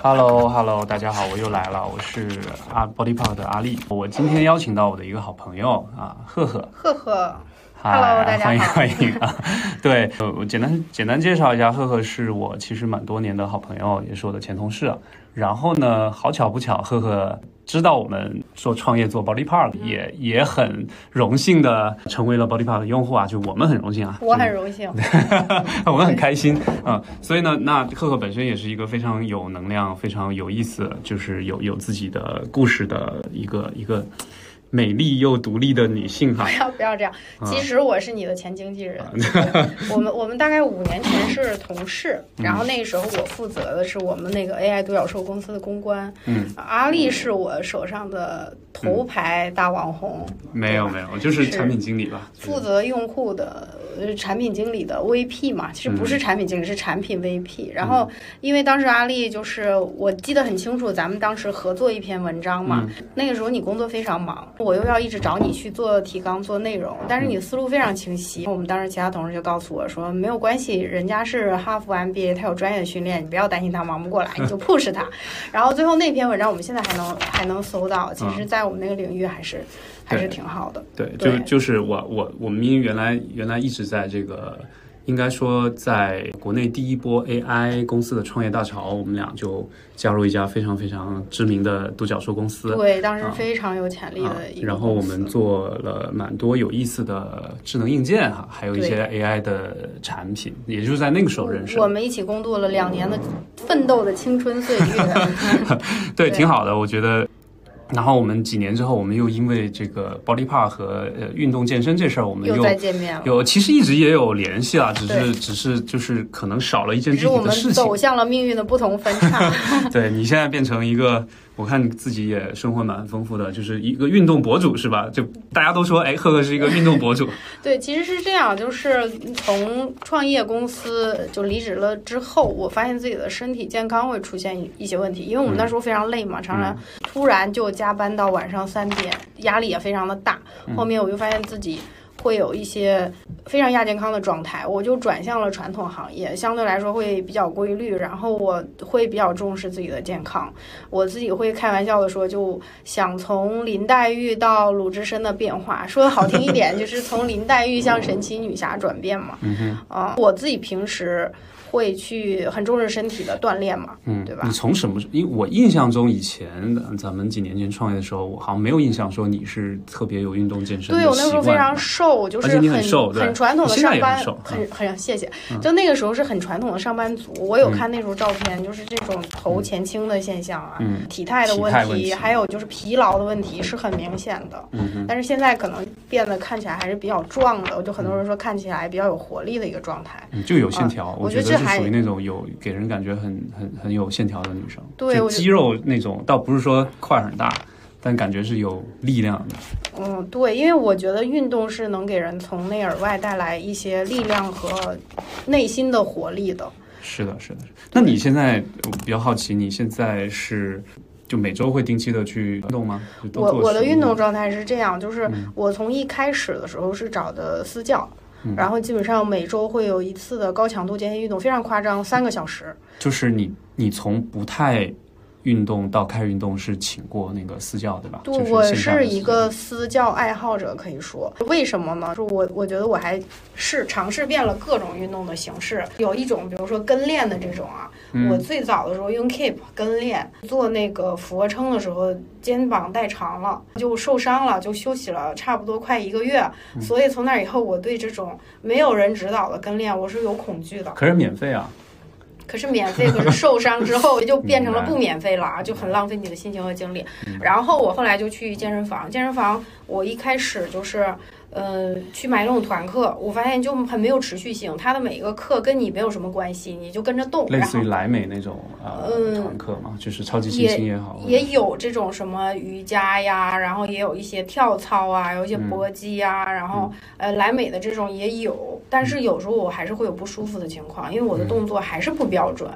Hello，Hello，大家好，我又来了，我是阿 Body Park 的阿丽。我今天邀请到我的一个好朋友啊，赫赫。赫赫嗨 Hello，大家好欢迎欢迎啊！对，呃我简单简单介绍一下，赫赫是我其实蛮多年的好朋友，也是我的前同事啊。然后呢，好巧不巧，赫赫知道我们说创业做 Body Park，也也很荣幸的成为了 Body Park 的用户啊，就我们很荣幸啊，我很荣幸。我们很开心。啊、嗯所以呢，那赫赫本身也是一个非常有能量、非常有意思，就是有有自己的故事的一个一个美丽又独立的女性哈不。要不要这样，嗯其实我是你的前经纪人。我们我们大概五年前是同事，嗯然后那个时候我负责的是我们那个 AI 独角兽公司的公关。嗯，阿丽是我手上的头牌大网红，没有没有，就是是产品经理吧。负责用户的呃产品经理的 VP 嘛，其实不是产品经理，是产品 VP。然后因为当时阿丽就是我记得很清楚，咱们当时合作一篇文章嘛，那个时候你工作非常忙，我又要一直找你去做提纲、做内容，但是你思路非常清晰。我们当时其他同事就告诉我说，没有关系，人家是哈佛 MBA，他有专业的训练，你不要担心他忙不过来，你就 push 他。然后最后那篇文章我们现在还能还能搜到，其实在我们那个领域还是还是挺好的。对，就对就是我我我们因为原来原来一直在这个，应该说在国内第一波 AI 公司的创业大潮，我们俩就加入一家非常非常知名的独角兽公司。对，当时啊非常有潜力啊的一个然后我们做了蛮多有意思的智能硬件哈，还有一些 AI 的产品，也就是在那个时候认识的。我们一起共度了两年的奋斗的青春岁月。对，对挺好的，我觉得。然后我们几年之后，我们又因为这个 Body part 和呃运动健身这事儿，我们又又再见面了，有其实一直也有联系啊，只是只是就是可能少了一件具体的事情走。向了命运的不同分叉。对你现在变成一个，我看你自己也生活蛮丰富的，就是一个运动博主是吧？就大家都说，哎，赫赫是一个运动博主。对，其实是这样，就是从创业公司就离职了之后，我发现自己的身体健康会出现一些问题，因为我们那时候非常累嘛，常常突然就加班到晚上三点，压力也非常的大。后面我就发现自己。会有一些非常亚健康的状态，我就转向了传统行业，相对来说会比较规律，然后我会比较重视自己的健康。我自己会开玩笑的说，就想从林黛玉到鲁智深的变化，说的好听一点，就是从林黛玉向神奇女侠转变嘛。嗯哼，啊，我自己平时会去很重视身体的锻炼嘛，嗯，对吧你从什么？因为我印象中以前的咱们几年前创业的时候，我好像没有印象说你是特别有运动健身的对我那时候非常瘦，就是很很瘦很传统的上班很很很谢谢。就那个时候是很传统的上班族，我有看那时候照片，就是这种头前倾的现象啊，嗯体态的问题，还有就是疲劳的问题是很明显的。但是现在可能变得看起来还是比较壮的，就很多人说看起来比较有活力的一个状态。嗯就有线条，啊我觉得是觉得这还属于那种有给人感觉很很很有线条的女生。对肌肉那种，倒不是说块儿很大，但感觉是有力量的。嗯，对，因为我觉得运动是能给人从内而外带来一些力量和内心的活力的。是的，是的。那你现在我比较好奇，你现在是就每周会定期的去运动吗？我我的运动状态是这样，就是嗯我从一开始的时候是找的私教，嗯然后基本上每周会有一次的高强度间歇运动，非常夸张，三个小时。就是你你从不太运动到开始运动是请过那个私教对吧？对，就是我是一个私教爱好者，可以说，为什么呢？就我我觉得我还是尝试遍了各种运动的形式，有一种比如说跟练的这种啊，嗯我最早的时候用 Keep 跟练，做那个俯卧撑的时候肩膀带长了，就受伤了，就休息了差不多快一个月，嗯所以从那以后，我对这种没有人指导的跟练我是有恐惧的。可是免费啊，可是免费，可是受伤之后 就变成了不免费了啊，就很浪费你的心情和精力。然后我后来就去健身房，健身房我一开始就是。呃，去买那种团课，我发现就很没有持续性，他的每一个课跟你没有什么关系，你就跟着动，类似于莱美那种呃嗯团课嘛，就是超级星星也好，也有这种什么瑜伽呀，然后也有一些跳操啊，有一些搏击呀，然后呃莱美的这种也有，但是有时候我还是会有不舒服的情况，因为我的动作还是不标准。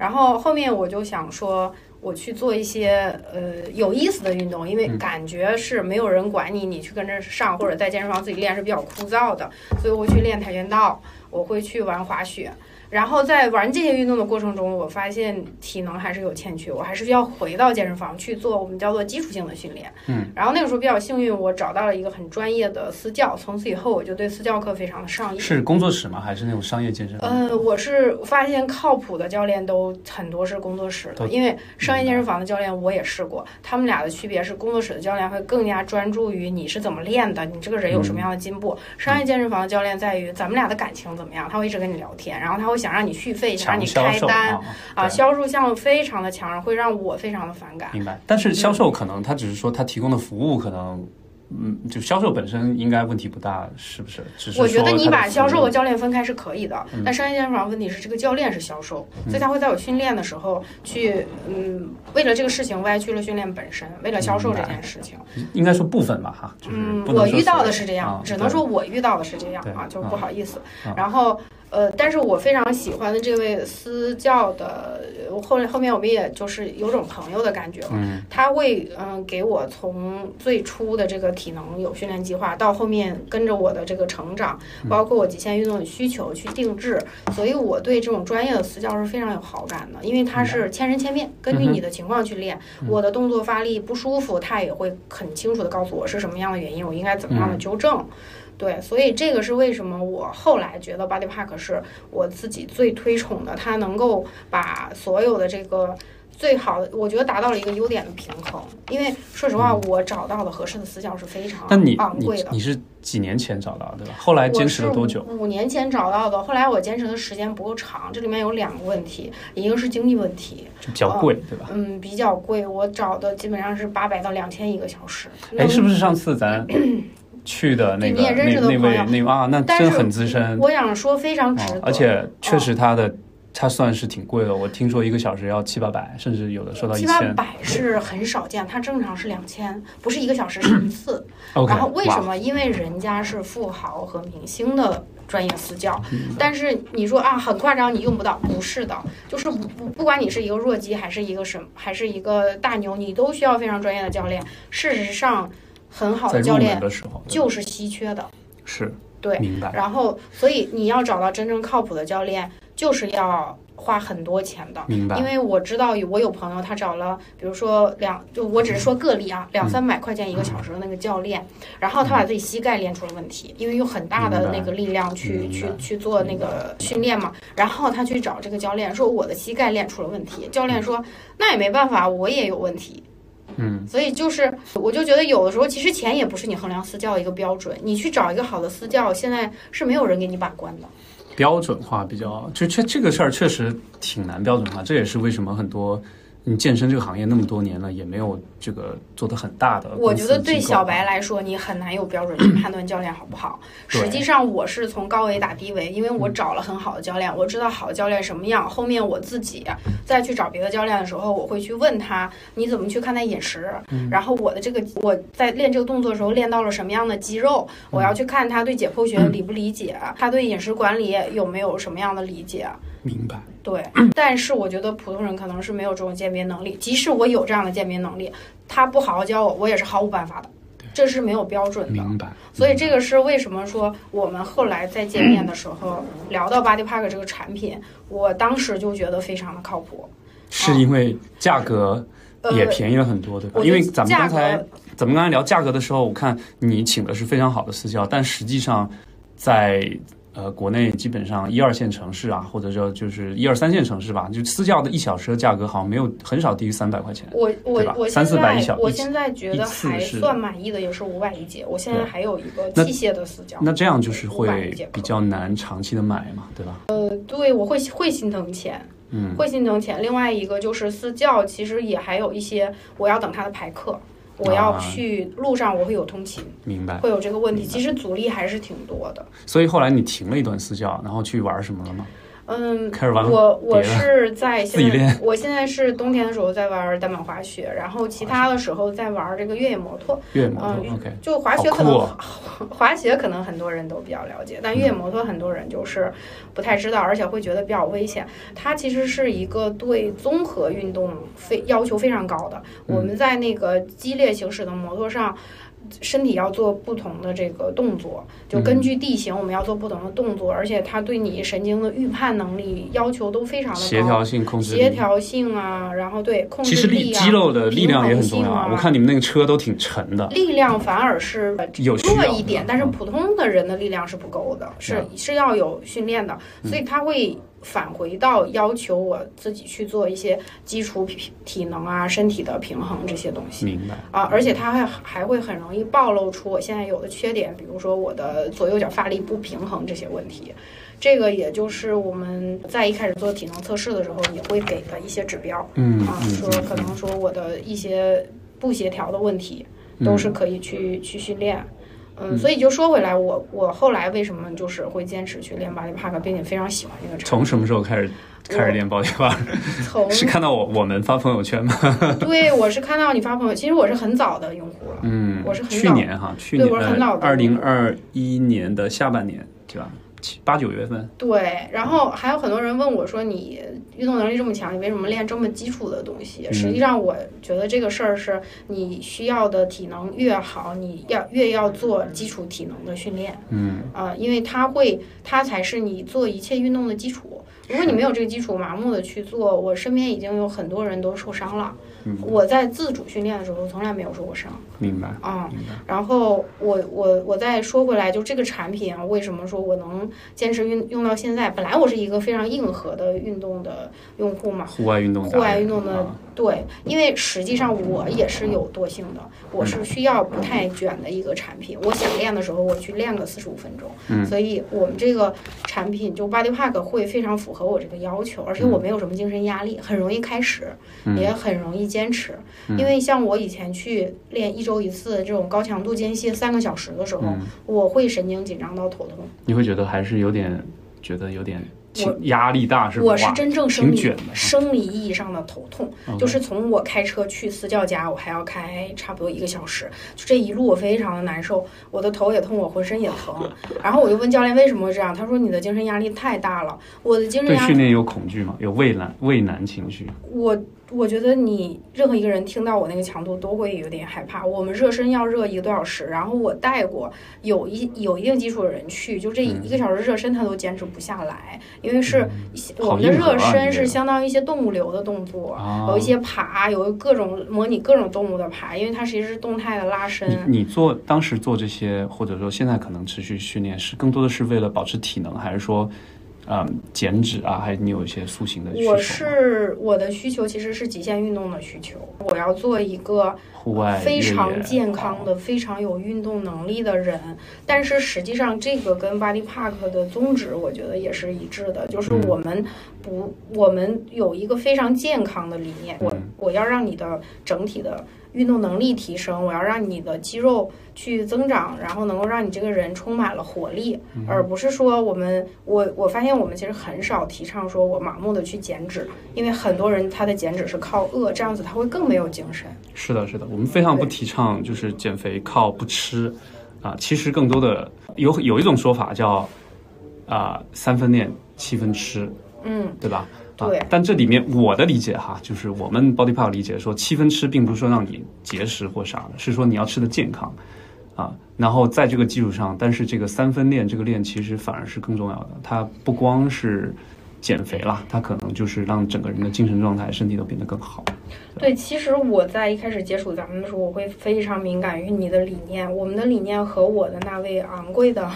然后后面我就想说，我去做一些呃有意思的运动，因为感觉是没有人管你，你去跟着上或者在健身房自己练是比较枯燥的，所以我会去练跆拳道，我会去玩滑雪。然后在玩这些运动的过程中，我发现体能还是有欠缺，我还是需要回到健身房去做我们叫做基础性的训练。嗯，然后那个时候比较幸运，我找到了一个很专业的私教，从此以后我就对私教课非常的上瘾。是工作室吗？还是那种商业健身？呃，我是发现靠谱的教练都很多是工作室的，因为商业健身房的教练我也试过，他们俩的区别是工作室的教练会更加专注于你是怎么练的，你这个人有什么样的进步。商业健身房的教练在于咱们俩的感情怎么样，他会一直跟你聊天，然后他会想让你续费，想让你开单啊，销售项目非常的强，会让我非常的反感。明白，但是销售可能他只是说他提供的服务可能。嗯，就销售本身应该问题不大，是不是？只是我觉得你把销售和教练分开是可以的，但商业健身房问题是这个教练是销售，所以他会在我训练的时候去，嗯，为了这个事情歪曲了训练本身，为了销售这件事情。应该说部分吧，哈，嗯，我遇到的是这样，只能说我遇到的是这样啊，就不好意思。然后。呃，但是我非常喜欢的这位私教的，后来后面我们也就是有种朋友的感觉了。嗯，他会嗯给我从最初的这个体能有训练计划，到后面跟着我的这个成长，包括我极限运动的需求去定制。所以我对这种专业的私教是非常有好感的，因为他是千人千面，根据你的情况去练。我的动作发力不舒服，他也会很清楚的告诉我是什么样的原因，我应该怎么样的纠正。对，所以这个是为什么我后来觉得 Body Park 是我自己最推崇的，它能够把所有的这个最好的，我觉得达到了一个优点的平衡。因为说实话，我找到的合适的私教是非常昂贵的。你是几年前找到对吧？后来坚持了多久？五年前找到的，后来我坚持的时间不够长。这里面有两个问题，一个是经济问题，比较贵，对吧？嗯，比较贵。我找的基本上是八百到两千一个小时。哎，是不是上次咱？去的那个那那位那啊，那真很资深。我想说非常值得，而且确实他的他算是挺贵的。我听说一个小时要七八百，甚至有的说到一千。七八百是很少见，他正常是两千，不是一个小时是一次。然后为什么？因为人家是富豪和明星的专业私教。但是你说啊，很夸张，你用不到？不是的，就是不不不管你是一个弱鸡还是一个什么，还是一个大牛，你都需要非常专业的教练。事实上。很好的教练就是稀缺的，是对，明白。然后，所以你要找到真正靠谱的教练，就是要花很多钱的，明白。因为我知道，我有朋友他找了，比如说两，就我只是说个例啊，两三百块钱一个小时的那个教练，然后他把自己膝盖练出了问题，因为用很大的那个力量去去去做那个训练嘛，然后他去找这个教练说我的膝盖练出了问题，教练说那也没办法，我也有问题。嗯，所以就是，我就觉得有的时候其实钱也不是你衡量私教的一个标准。你去找一个好的私教，现在是没有人给你把关的。标准化比较，就这这个事儿确实挺难标准化。这也是为什么很多。你健身这个行业那么多年了，也没有这个做的很大的。我觉得对小白来说，你很难有标准去判断教练好不好。实际上，我是从高维打低维，因为我找了很好的教练，我知道好的教练什么样。后面我自己再去找别的教练的时候，我会去问他你怎么去看待饮食，然后我的这个我在练这个动作的时候练到了什么样的肌肉，我要去看他对解剖学理不理解，他对饮食管理有没有什么样的理解。明白，对，但是我觉得普通人可能是没有这种鉴别能力。即使我有这样的鉴别能力，他不好好教我，我也是毫无办法的。这是没有标准的。明白。所以这个是为什么说我们后来在见面的时候聊到 Body Park 这个产品，我当时就觉得非常的靠谱。是因为价格也便宜了很多，对吧？因为咱们刚才咱们刚才聊价格的时候，我看你请的是非常好的私教，但实际上在。呃，国内基本上一二线城市啊，或者说就是一二三线城市吧，就私教的一小时的价格好像没有很少低于三百块钱，我我我三四百一小，我现在觉得还算满意的也是五百一节。我现在还有一个器械的私教，那这样就是会比较难长期的买嘛，对吧？呃，对，我会会心疼钱，嗯，会心疼钱。另外一个就是私教，其实也还有一些我要等他的排课。我要去路上，我会有通勤，明白，会有这个问题。其实阻力还是挺多的。所以后来你停了一段私教，然后去玩什么了吗？嗯，开始玩我我是 在现在。我现在是冬天的时候在玩单板滑雪，然后其他的时候在玩这个越野摩托。越野摩托，OK。就滑雪可能 滑雪可能很多人都比较了解，但越野摩托很多人就是不太知道，而且会觉得比较危险。它其实是一个对综合运动非要求非常高的。我们在那个激烈行驶的摩托上。身体要做不同的这个动作，就根据地形我们要做不同的动作，而且它对你神经的预判能力要求都非常的高，协调性控制协调性啊，然后对控制其实力力啊，肌肉的力量也很重要。我看你们那个车都挺沉的，力量反而是弱一点，但是嗯。普通的人的力量是不够的，是是要有训练的，嗯所以他会返回到要求我自己去做一些基础体体能啊、身体的平衡这些东西。明白。啊，而且它还还会很容易暴露出我现在有的缺点，比如说我的左右脚发力不平衡这些问题。这个也就是我们在一开始做体能测试的时候也会给的一些指标啊，嗯啊说可能说我的一些不协调的问题都是可以去去训练。嗯，所以就说回来，我我后来为什么就是会坚持去练 Body Park，并且非常喜欢这个产从什么时候开始开始练 body park？品。从 是看到我我们发朋友圈吗？对我是看到你发朋友，其实我是很早的用户了。嗯，我是很早去年哈，去对年我是很早的二零二一年的下半年，对吧？七八九月份，对，然后还有很多人问我说：“你运动能力这么强，你为什么练这么基础的东西？”嗯实际上，我觉得这个事儿是你需要的体能越好，你要越要做基础体能的训练嗯，啊、因为它会，它才是你做一切运动的基础。如果你没有这个基础，盲目的去做，我身边已经有很多人都受伤了。嗯我在自主训练的时候从来没有受过伤。明白。啊、然后我我我再说回来，就这个产品啊，为什么说我能坚持运用到现在？本来我是一个非常硬核的运动的用户嘛，户外运动，户外运动的啊对，因为实际上我也是有惰性的，我是需要不太卷的一个产品。我想练的时候，我去练个四十五分钟。嗯所以我们这个产品就 Body Pack 会非常符合我这个要求，而且我没有什么精神压力，很容易开始，嗯也很容易坚持。因为像我以前去练一周一次这种高强度间歇三个小时的时候，嗯我会神经紧张到头痛。你会觉得还是有点觉得有点挺压力大，是吧？我是真正生理生理意义上的头痛就是从我开车去私教家，我还要开差不多一个小时，就这一路我非常的难受，我的头也痛，我浑身也疼。然后我就问教练为什么会这样，他说你的精神压力太大了。我的精神压力，对训练有恐惧吗？有畏难畏难情绪？我我觉得你任何一个人听到我那个强度都会有点害怕。我们热身要热一个多小时，然后我带过有一有一定基础的人去，就这嗯一个小时热身他都坚持不下来，因为是我们的热身是相当于一些动物流的动作。啊有一些爬，有各种模拟各种动物的爬，因为它其实是动态的拉伸。你你做当时做这些，或者说现在可能持续训练，是更多的是为了保持体能，还是说，嗯，减脂啊？还是你有一些塑形的需求我？是我的需求其实是极限运动的需求，我要做一个户外非常健康的、非常有运动能力的人。但是实际上，这个跟 Body Park 的宗旨，我觉得也是一致的，就是嗯我们不，我们有一个非常健康的理念。我嗯我要让你的整体的运动能力提升，我要让你的肌肉去增长，然后能够让你这个人充满了活力，嗯而不是说我们我我发现我们其实很少提倡说我盲目的去减脂，因为很多人他的减脂是靠饿，这样子他会更没有精神。是的，是的，我们非常不提倡就是减肥靠不吃啊。其实更多的有有一种说法叫啊三分练七分吃，嗯，对吧？啊对，但这里面我的理解哈，就是我们 Body part 理解说七分吃，并不是说让你节食或啥的，是说你要吃的健康啊。然后在这个基础上，但是这个三分练，这个练其实反而是更重要的，它不光是减肥啦，它可能就是让整个人的精神状态、身体都变得更好。对，其实我在一开始接触咱们的时候，我会非常敏感于你的理念。我们的理念和我的那位昂贵的、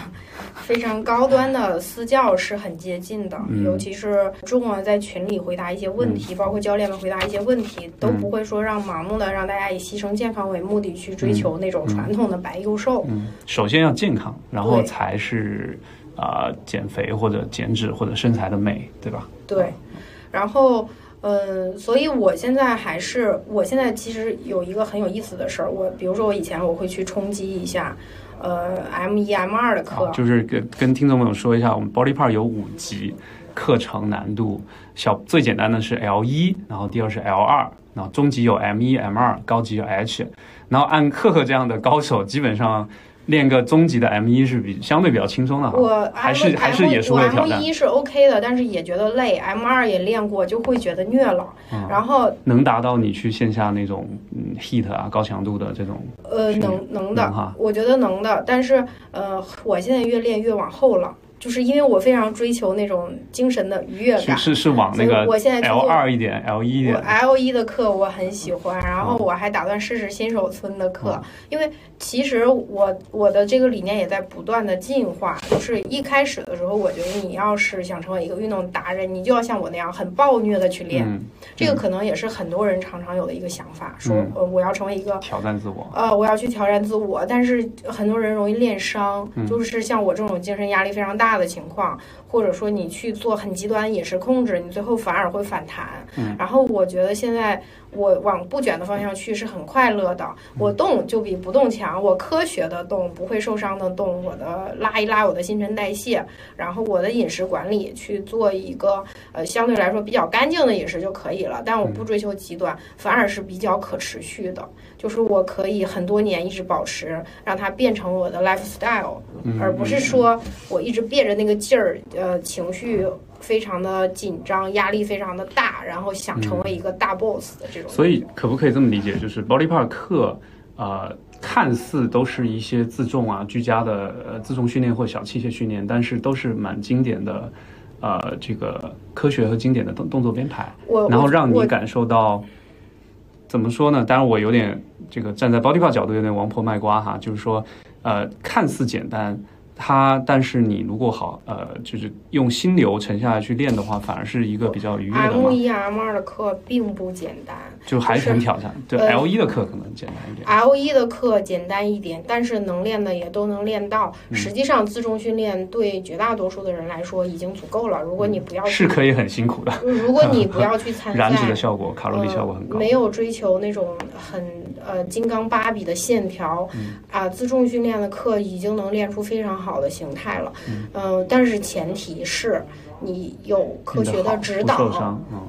非常高端的私教是很接近的，嗯尤其是中文在群里回答一些问题，包括教练们回答一些问题，都不会说让盲目的让大家以牺牲健康为目的去追求那种传统的白幼瘦。嗯，首先要健康，然后才是啊、减肥或者减脂或者身材的美，对吧？对，然后。嗯，所以我现在还是，我现在其实有一个很有意思的事儿，我比如说我以前我会去冲击一下，呃，M 一 M 二的课，，就是跟跟听众朋友说一下，我们 Body Part 有五级课程难度，小最简单的是 L 一，然后第二是 L 二，然后中级有 M 一 M 二，高级有 H，然后按克克这样的高手，基本上练个中级的 M 一是比相对比较轻松的哈。我还是还是也是我会挑 M 战，一是 OK 的，但是也觉得累。M 二也练过，就会觉得虐了。嗯然后能达到你去线下那种嗯 heat 啊高强度的这种，呃，能能的能哈，我觉得能的。但是呃，我现在越练越往后了，就是因为我非常追求那种精神的愉悦感。是是是往那个我现在去 L 做二一点，L 一一我点，L 一的课我很喜欢，然后嗯我还打算试试新手村的课，嗯因为其实我我的这个理念也在不断的进化。就是一开始的时候，我觉得你要是想成为一个运动达人，你就要像我那样很暴虐的去练。嗯，这个可能也是很多人常常有的一个想法，说嗯呃我要成为一个挑战自我，呃，我要去挑战自我，但是很多人容易练伤，嗯就是像我这种精神压力非常大的情况，或者说你去做很极端饮食控制，你最后反而会反弹。嗯然后我觉得现在我往不卷的方向去是很快乐的，我动就比不动强，我科学的动，不会受伤的动，我的拉一拉我的新陈代谢，然后我的饮食管理去做一个呃相对来说比较干净的饮食就可以了，但我不追求极端，反而是比较可持续的。就是我可以很多年一直保持，让它变成我的 lifestyle，、嗯而不是说我一直憋着那个劲儿，呃，情绪非常的紧张，压力非常的大，然后想成为一个大 boss 的这种。所以可不可以这么理解，就是 Body Park 课，呃，看似都是一些自重啊、居家的呃自重训练或小器械训练，但是都是蛮经典的，呃，这个科学和经典的动动作编排，然后让你感受到，怎么说呢？当然我有点这个站在 Body part 角度有点王婆卖瓜哈，就是说，呃，看似简单。它，但是你如果好，呃，就是用心流沉下来去练的话，反而是一个比较愉悦的 M 嘛，一 M 二的课并不简单就还是很挑战。对呃 L 一的课可能简单一点。，L 一的课简单一点，但是能练的也都能练到。嗯实际上，自重训练对绝大多数的人来说已经足够了。如果你不要去，是可以很辛苦的，如果你不要 去参加，燃脂的效果、卡路里效果很高。呃没有追求那种很呃金刚芭比的线条，嗯啊，自重训练的课已经能练出非常好的形态了。嗯呃但是前提是你有科学练得好不指导，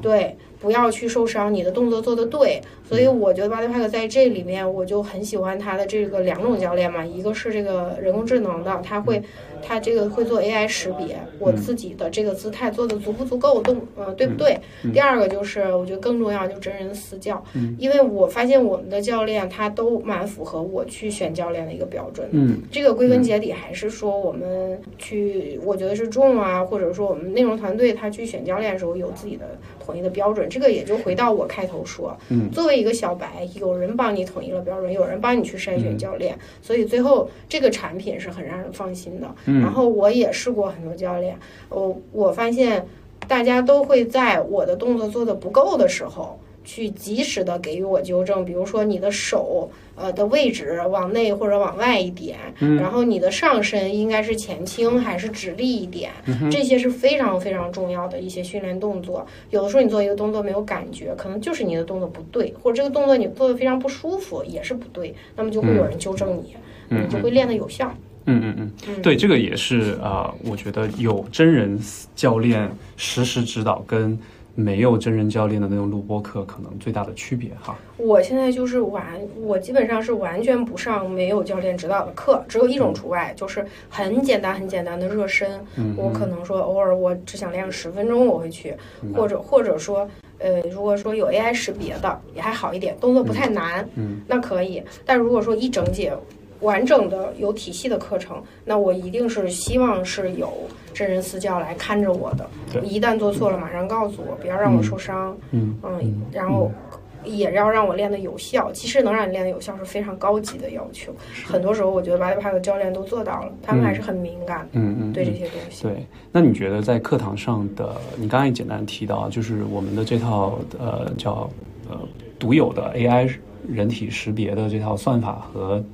对，不要去受伤，你的动作做得对。所以我觉得 Bodypack 在这里面，我就很喜欢他的这个两种教练嘛，一个是这个人工智能的，他会，他这个会做 AI 识别我自己的这个姿态做的足不足够动，呃，对不对？第二个就是我觉得更重要，就真人私教，因为我发现我们的教练他都蛮符合我去选教练的一个标准的。嗯这个归根结底还是说我们去，我觉得是众啊，或者说我们内容团队他去选教练的时候有自己的统一的标准。这个也就回到我开头说，嗯，作为一个小白，有人帮你统一了标准，有人帮你去筛选教练，所以最后这个产品是很让人放心的。嗯然后我也试过很多教练，我我发现大家都会在我的动作做的不够的时候。去及时的给予我纠正，比如说你的手呃的位置往内或者往外一点，嗯然后你的上身应该是前倾还是直立一点，嗯这些是非常非常重要的一些训练动作。有的时候你做一个动作没有感觉，可能就是你的动作不对，或者这个动作你做的非常不舒服，也是不对，那么就会有人纠正你，嗯你就会练得有效。嗯嗯嗯，对，这个也是啊、呃我觉得有真人教练实时指导跟没有真人教练的那种录播课可能最大的区别哈。我现在就是完，我基本上是完全不上没有教练指导的课，只有一种除外，就是很简单很简单的热身。嗯我可能说偶尔我只想练个十分钟，我会去，或者或者说。呃，如果说有 AI 识别的也还好一点，动作不太难，嗯，那可以。但如果说一整节完整的有体系的课程，那我一定是希望是有真人私教来看着我的。一旦做错了，马上告诉我，不要让我受伤。嗯嗯，然后也要让我练得有效。其实能让你练得有效是非常高级的要求。很多时候，我觉得 Bodypack 的教练都做到了，他们还是很敏感嗯嗯，对这嗯些东西。对，那你觉得在课堂上的，你刚才也简单提到，就是我们的这套呃叫呃独有的 AI 人体识别的这套算法和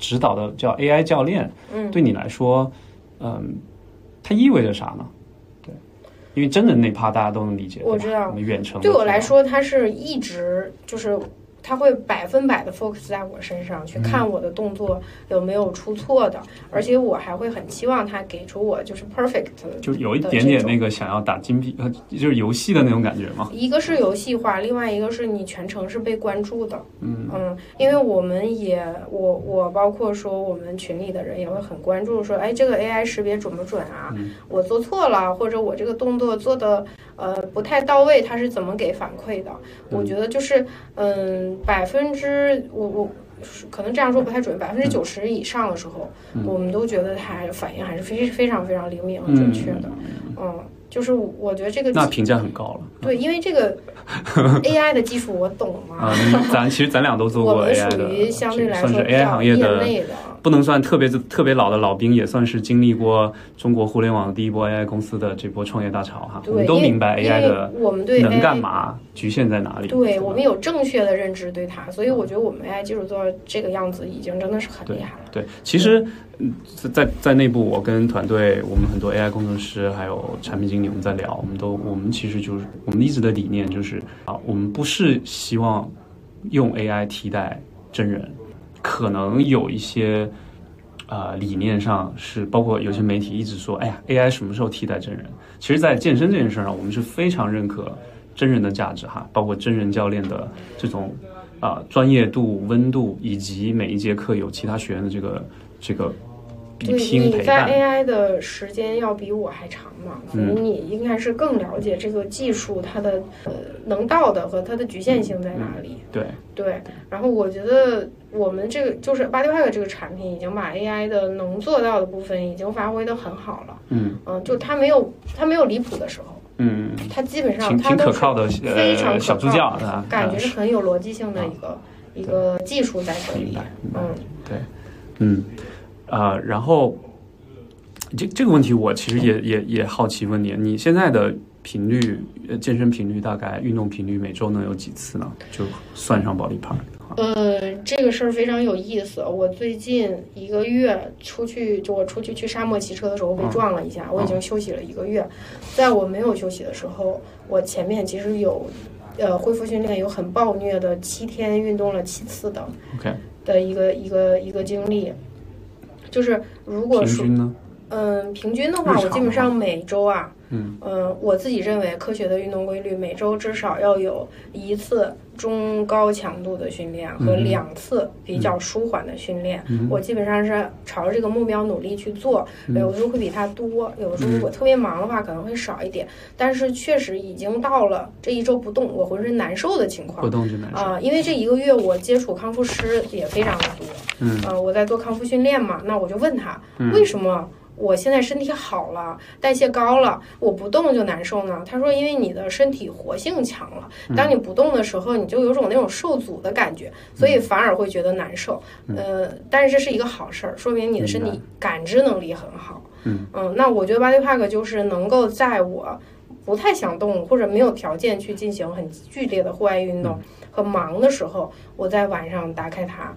指导的叫 AI 教练，嗯，对你来说，嗯，它意味着啥呢？对，因为真人那趴大家都能理解，我知道我们远程对我来说，它是一直就是。他会百分百的 focus 在我身上，去看我的动作有没有出错的，而且我还会很期望他给出我就是 perfect 的就有一点点那个想要打金币，呃，就是游戏的那种感觉嘛。一个是游戏化，另外一个是你全程是被关注的，嗯嗯，因为我们也我我包括说我们群里的人也会很关注说，哎，这个 AI 识别准不准啊？我做错了，或者我这个动作做的呃不太到位，他是怎么给反馈的？我觉得就是嗯，百分之我我可能这样说不太准，百分之九十以上的时候，我们都觉得他反应还是非非常非常灵敏和准确的，嗯。就是我觉得这个那评价很高了。对，因为这个 AI 的技术我懂嘛。啊，咱其实咱俩都做过 AI 的，属于相对来说算是 AI 行业的，不能算特别特别老的老兵，也算是经历过中国互联网第一波 AI 公司的这波创业大潮哈。我们都明白 AI 的我们对能干嘛，局限在哪里。对我们有正确的认知对它，所以我觉得我们 AI 技术做到这个样子，已经真的是很厉害了。对，其实。在在内部，我跟团队，我们很多 AI 工程师，还有产品经理，我们在聊，我们都，我们其实就是我们一直的理念就是啊，我们不是希望用 AI 替代真人，可能有一些啊理念上是，包括有些媒体一直说，哎呀，AI 什么时候替代真人？其实，在健身这件事上，我们是非常认可真人的价值哈，包括真人教练的这种啊专业度、温度，以及每一节课有其他学员的这个这个。对，你在 AI 的时间要比我还长嘛，所以你应该是更了解这个技术它的呃能到的和它的局限性在哪里。对对，然后我觉得我们这个就是 Bodypack 这个产品已经把 AI 的能做到的部分已经发挥的很好了。嗯嗯，就它没有它没有离谱的时候。嗯它基本上挺可靠的，非常小助教，感觉是很有逻辑性的一个一个技术在这里。嗯，对，嗯。啊，然后这这个问题我其实也也也好奇问你，你现在的频率，健身频率大概运动频率每周能有几次呢？就算上保利帕。呃，这个事儿非常有意思。我最近一个月出去，就我出去去沙漠骑车的时候被撞了一下，我已经休息了一个月。在我没有休息的时候，我前面其实有呃恢复训练，有很暴虐的七天运动了七次的，OK 的一个一个一个经历。就是如果说，嗯，平均的话，我基本上每周啊，嗯，我自己认为科学的运动规律，每周至少要有一次中高强度的训练和两次比较舒缓的训练。我基本上是朝着这个目标努力去做，有的时候会比它多，有的时候如果特别忙的话可能会少一点。但是确实已经到了这一周不动我浑身难受的情况，不动就难受。啊，因为这一个月我接触康复师也非常的多。嗯，我在做康复训练嘛，那我就问他，为什么我现在身体好了，代谢高了，我不动就难受呢？他说，因为你的身体活性强了，当你不动的时候，你就有种那种受阻的感觉，所以反而会觉得难受。呃，但是这是一个好事儿，说明你的身体感知能力很好。嗯嗯，那我觉得 Body Pack 就是能够在我不太想动或者没有条件去进行很剧烈的户外运动和忙的时候，我在晚上打开它。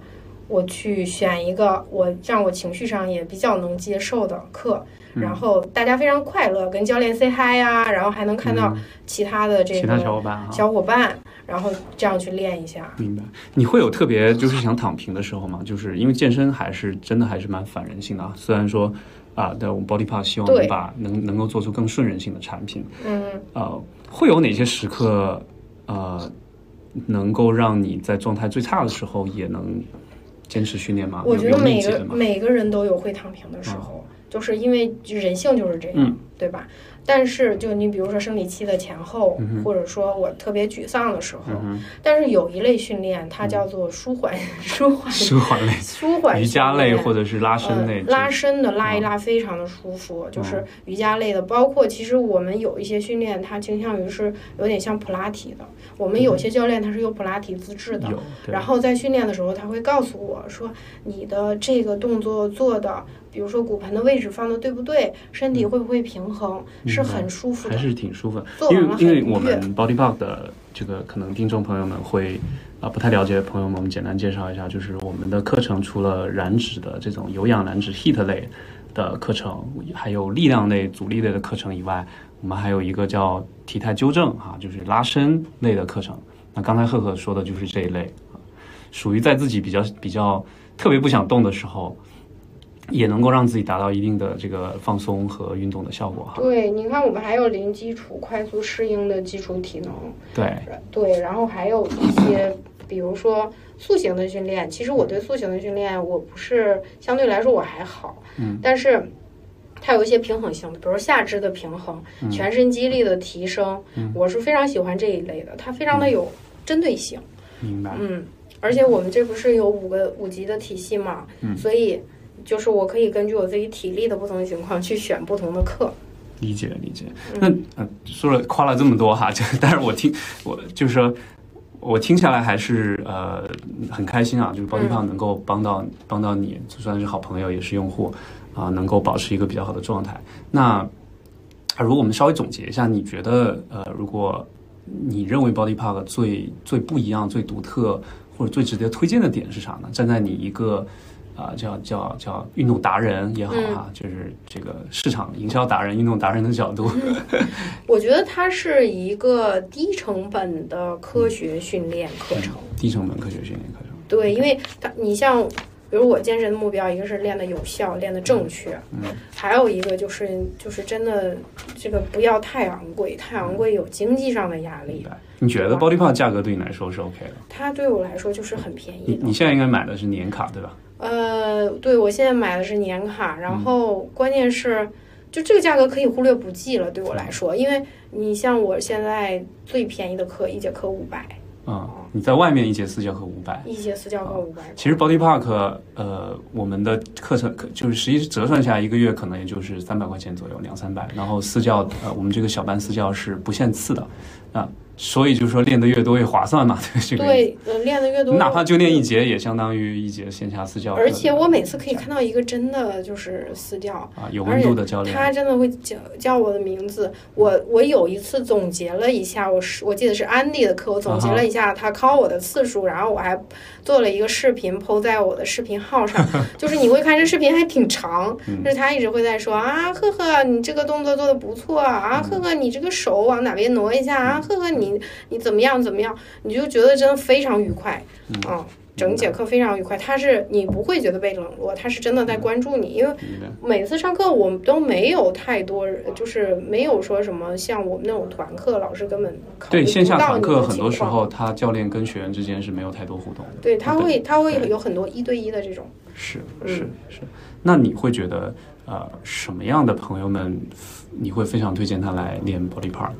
我去选一个我让我情绪上也比较能接受的课，然后大家非常快乐，跟教练 say hi 呀，然后还能看到其他的这个小伙伴，小伙伴，然后这样去练一下。明白？你会有特别就是想躺平的时候吗？就是因为健身还是真的还是蛮反人性的啊。虽然说啊，对我们 Body Park 希望能把能能够做出更顺人性的产品。嗯。呃，会有哪些时刻呃，能够让你在状态最差的时候也能？坚持训练吗？我觉得每个每个人都有会躺平的时候，就是因为人性就是这样，对吧？但是，就你比如说生理期的前后，或者说我特别沮丧的时候，但是有一类训练，它叫做舒缓、舒缓、舒缓类、舒缓瑜伽类或者是拉伸类，拉伸的拉一拉非常的舒服，就是瑜伽类的。包括其实我们有一些训练，它倾向于是有点像普拉提的。我们有些教练他是有普拉提资质的，然后在训练的时候，他会告诉我说，你的这个动作做的。比如说骨盆的位置放的对不对，身体会不会平衡，是很舒服的，还是挺舒服。因为因为我们 Body Park 的这个可能听众朋友们会啊不太了解，朋友们我们简单介绍一下，就是我们的课程除了燃脂的这种有氧燃脂 Heat 类的课程，还有力量类、阻力类的课程以外，我们还有一个叫体态纠正哈，就是拉伸类的课程。那刚才赫赫说的就是这一类啊，属于在自己比较比较特别不想动的时候。也能够让自己达到一定的这个放松和运动的效果哈。对，你看我们还有零基础快速适应的基础体能。对。对，然后还有一些比如说塑形的训练，其实我对塑形的训练我不是相对来说我还好，嗯，但是它有一些平衡性的，比如下肢的平衡、全身肌力的提升，我是非常喜欢这一类的，它非常的有针对性，明白。嗯，而且我们这不是有五个五级的体系嘛，嗯。所以就是我可以根据我自己体力的不同情况去选不同的课。理解理解。那呃，说了夸了这么多哈，就但是我听我就是说，我听下来还是呃很开心啊，就是 Body Pump 能够帮到、帮到你，就算是好朋友也是用户啊、能够保持一个比较好的状态。那啊如果我们稍微总结一下，你觉得呃，如果你认为 Body Park 最最不一样、最独特或者最值得推荐的点是啥呢？站在你一个啊、叫叫叫运动达人也好啊，就是这个市场营销达人、运动达人的角度，我觉得它是一个低成本的科学训练课程。低成本科学训练课程。对，因为它你像，比如我健身的目标，一个是练的有效，练的正确，嗯，还有一个就是就是真的这个不要太昂贵，太昂贵有经济上的压力。你觉得 Body Pump 价格对你来说是 OK 的？它对我来说就是很便宜的。你你现在应该买的是年卡对吧？呃，对我现在买的是年卡，然后关键是。就这个价格可以忽略不计了，对我来说，因为你像我现在最便宜的课，一节课五百，嗯，你在外面一节私教课五百。一节私教课五百。其实 Body Park，呃，我们的课程可就是实际折算下来一个月可能也就是三百块钱左右，两三百。然后私教，呃，我们这个小班私教是不限次的，啊，所以就是说练得越多越划算嘛，对 这个。对，呃，练的越多，你哪怕就练一节，也相当于一节线下私教。而且我每次可以看到一个真的就是私教，啊，有温度的教练，他真的会叫叫我的名字。我我有一次总结了一下，我是我记得是安迪的课，我总结了一下他 call 我的次数，然后我还做了一个视频 PO 在我的视频号上。就是你会看这视频还挺长，嗯就是他一直会在说啊，赫赫，你这个动作做的不错啊，嗯赫赫，你这个手往哪边挪一下啊，赫赫，你你怎么样怎么样，你就觉得真的非常愉快，嗯。整节课非常愉快，他是你不会觉得被冷落，他是真的在关注你，因为每次上课我们都没有太多，就是没有说什么像我们那种团课，老师根本对线下团课，很多时候他教练跟学员之间是没有太多互动的。对他会他会有很多一对一的这种，是嗯。是是，那你会觉得呃什么样的朋友们你会非常推荐他来练 Body Park？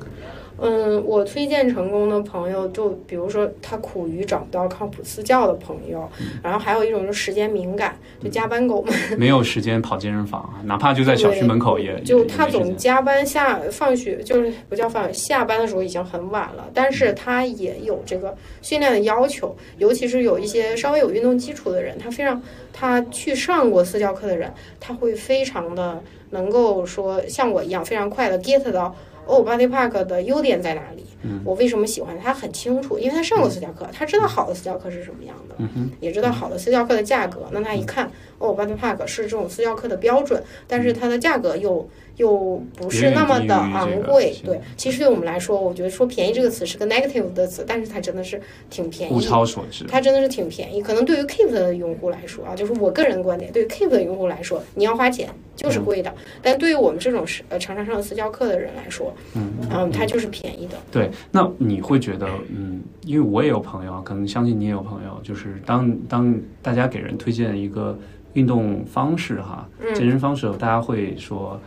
嗯，我推荐成功的朋友，就比如说他苦于找不到靠谱私教的朋友，嗯。然后还有一种就是时间敏感，就加班狗们，没有时间跑健身房啊，哪怕就在小区门口也就他总加班下放学就是不叫放学，下班的时候已经很晚了，但是他也有这个训练的要求，尤其是有一些稍微有运动基础的人，他非常他去上过私教课的人，他会非常的能够说像我一样非常快的 get 到。哦，Body Park 的优点在哪里？嗯我为什么喜欢它？他很清楚，因为他上过私教课，他知道好的私教课是什么样的，也知道好的私教课的价格。那他一看，哦，Body Park 是这种私教课的标准，但是它的价格又又不是那么的昂贵对，其实对我们来说，我觉得说便宜这个词是个 negative 的词，但是它真的是挺便宜物。超所值。它真的是挺便宜，可能对于 Keep 的用户来说啊，就是我个人观点，对于 Keep 的用户来说，你要花钱就是贵的，但对于我们这种是呃常常上私教课的人来说，嗯嗯，它就是便宜的。对，那你会觉得，嗯，因为我也有朋友啊，可能相信你也有朋友，就是当当大家给人推荐一个运动方式哈，嗯健身方式，大家会说，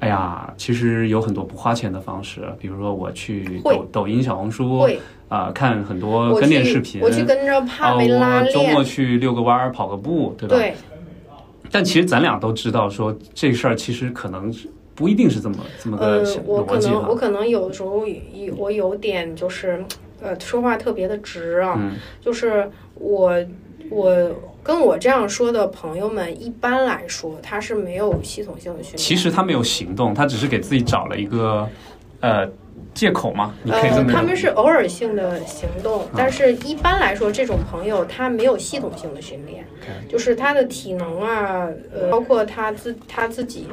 哎呀，其实有很多不花钱的方式，比如说我去抖抖音、小红书会，啊、看很多跟练视频，我去跟着帕梅拉周末，去遛个弯儿、跑个步，对吧？对，但其实咱俩都知道，说这事儿其实可能是不一定是这么这么个呃想，我可。能我可能有的时候有我有点就是呃说话特别的直啊，嗯。就是我我跟我这样说的朋友们，一般来说他是没有系统性的训练。其实他没有行动，他只是给自己找了一个呃借口嘛，你可以这呃，他们是偶尔性的行动，但是一般来说，这种朋友他没有系统性的训练就是他的体能啊，呃，包括他自他自己，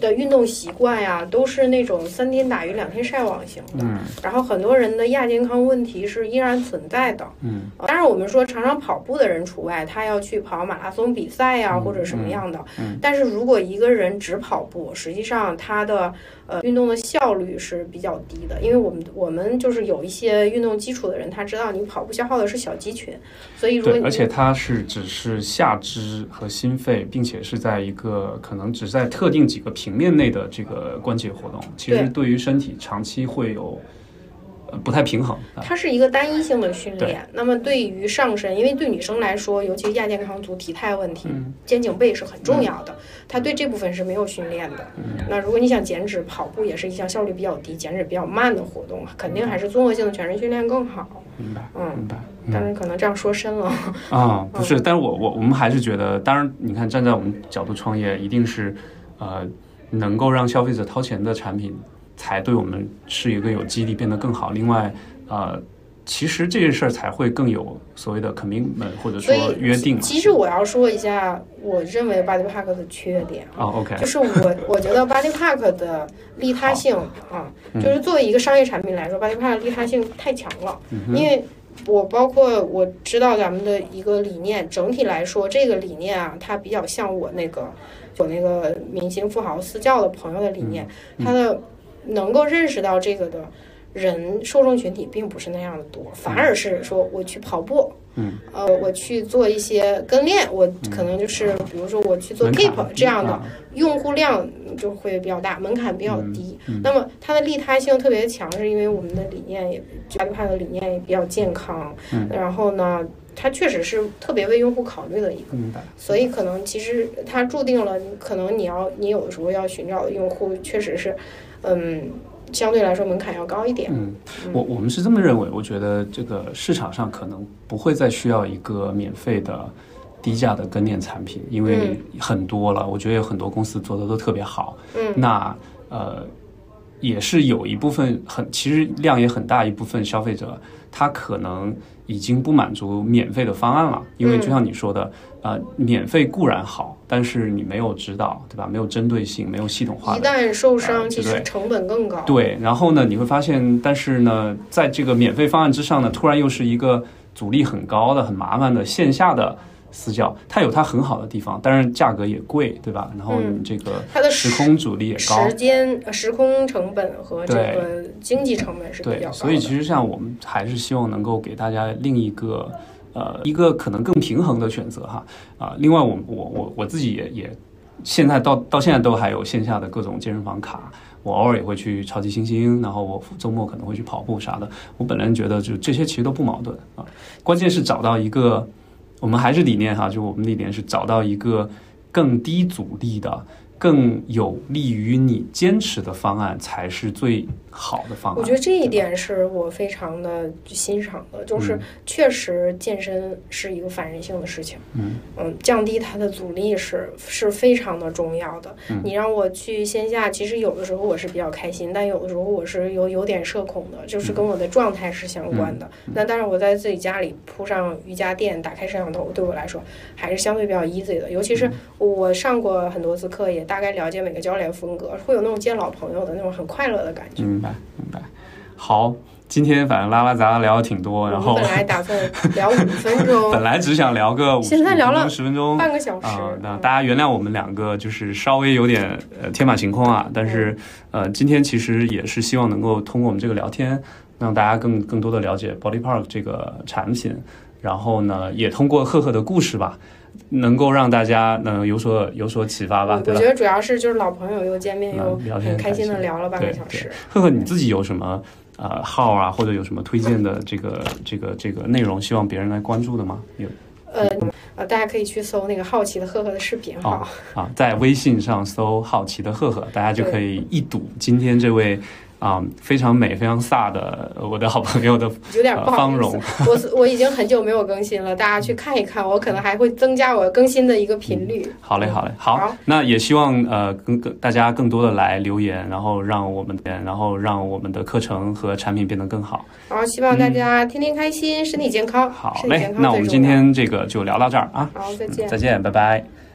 的运动习惯呀，都是那种三天打鱼两天晒网型的。嗯。然后很多人的亚健康问题是依然存在的。嗯。当然，我们说常常跑步的人除外，他要去跑马拉松比赛呀，或者什么样的。嗯。但是如果一个人只跑步，实际上他的呃运动的效率是比较低的，因为我们我们就是有一些运动基础的人，他知道你跑步消耗的是小肌群，所以如果而且它是只是下肢和心肺，并且是在一个可能只在特定几个平面内的这个关节活动，其实对于身体长期会有。不太平衡，它是一个单一性的训练。那么对于上身，因为对女生来说，尤其是亚健康组体态问题，肩颈背是很重要的。它对这部分是没有训练的。那如果你想减脂，跑步也是一项效率比较低、减脂比较慢的活动，肯定还是综合性的全身训练更好。明白，嗯，明白。但是可能这样说深了 啊，不是。但是我我我们还是觉得，当然，你看站在我们角度创业，一定是呃能够让消费者掏钱的产品。才对我们是一个有激励，变得更好。另外，呃，其实这件事儿才会更有所谓的 commitment 或者说约定。其实我要说一下，我认为 Body Park 的缺点啊，OK，就是我 我觉得 Body Park 的利他性啊，就是作为一个商业产品来说，Body Park 利他性太强了。因为我包括我知道咱们的一个理念，整体来说，这个理念啊，它比较像我那个我那个明星富豪私教的朋友的理念，他的。能够认识到这个的人受众群体并不是那样的多，反而是说我去跑步，嗯，呃，我去做一些跟练，我可能就是比如说我去做 keep 这样的，用户量就会比较大，门槛比较低。那么它的利他性特别强，是因为我们的理念也，阿里派的理念也比较健康。嗯，然后呢，它确实是特别为用户考虑的一个，所以可能其实它注定了，可能你要你有的时候要寻找的用户确实是。嗯，相对来说门槛要高一点。嗯，我我们是这么认为。我觉得这个市场上可能不会再需要一个免费的低价的跟练产品，因为很多了。我觉得有很多公司做的都特别好。嗯，那呃，也是有一部分很，其实量也很大一部分消费者，他可能。已经不满足免费的方案了，因为就像你说的，呃，免费固然好，但是你没有指导，对吧？没有针对性，没有系统化。一旦受伤，其实成本更高。对，然后呢，你会发现，但是呢，在这个免费方案之上呢，突然又是一个阻力很高的、很麻烦的线下的。私教，它有它很好的地方，但是价格也贵，对吧？然后这个它的时空阻力也高，时间、时空成本和这个经济成本是比较高的。所以其实像我们还是希望能够给大家另一个呃一个可能更平衡的选择哈啊。另外，我我我我自己也也现在到到现在都还有线下的各种健身房卡，我偶尔也会去超级星星，然后我周末可能会去跑步啥的。我本人觉得就这些其实都不矛盾啊，关键是找到一个。我们还是理念哈，就我们理念是找到一个更低阻力的。更有利于你坚持的方案才是最好的方案。我觉得这一点是我非常的欣赏的，就是确实健身是一个反人性的事情。嗯嗯，降低它的阻力是是非常的重要的。你让我去线下，其实有的时候我是比较开心，但有的时候我是有有点社恐的，就是跟我的状态是相关的。那但是我在自己家里铺上瑜伽垫，打开摄像头，对我来说还是相对比较 easy 的。尤其是我上过很多次课，也大。概了解每个教练风格，会有那种见老朋友的那种很快乐的感觉。明白，明白。好，今天反正拉拉杂杂聊的挺多，然后本来打算聊五分钟，本来只想聊个五，现在聊了十分钟，半个小时。那大家原谅我们两个，就是稍微有点呃天马行空啊。但是呃，今天其实也是希望能够通过我们这个聊天，让大家更更多的了解 Body Park 这个产品，然后呢，也通过赫赫的故事吧。能够让大家能有所有所启发吧？我觉得主要是就是老朋友又见面又很开心的聊了半个小时。赫赫，你自己有什么呃号啊，或者有什么推荐的这个 这个这个内容，希望别人来关注的吗？有呃呃，大家可以去搜那个好奇的赫赫的视频哈啊，在微信上搜好奇的赫赫，大家就可以一睹今天这位。啊，非常美、非常飒的我的好朋友的有点芳容。我我已经很久没有更新了，大家去看一看，我可能还会增加我更新的一个频率。好嘞，好嘞，好。那也希望呃，更更大家更多的来留言，然后让我们然后让我们的课程和产品变得更好。好，希望大家天天开心，身体健康。好嘞，那我们今天这个就聊到这儿啊。好，再见，再见，拜拜。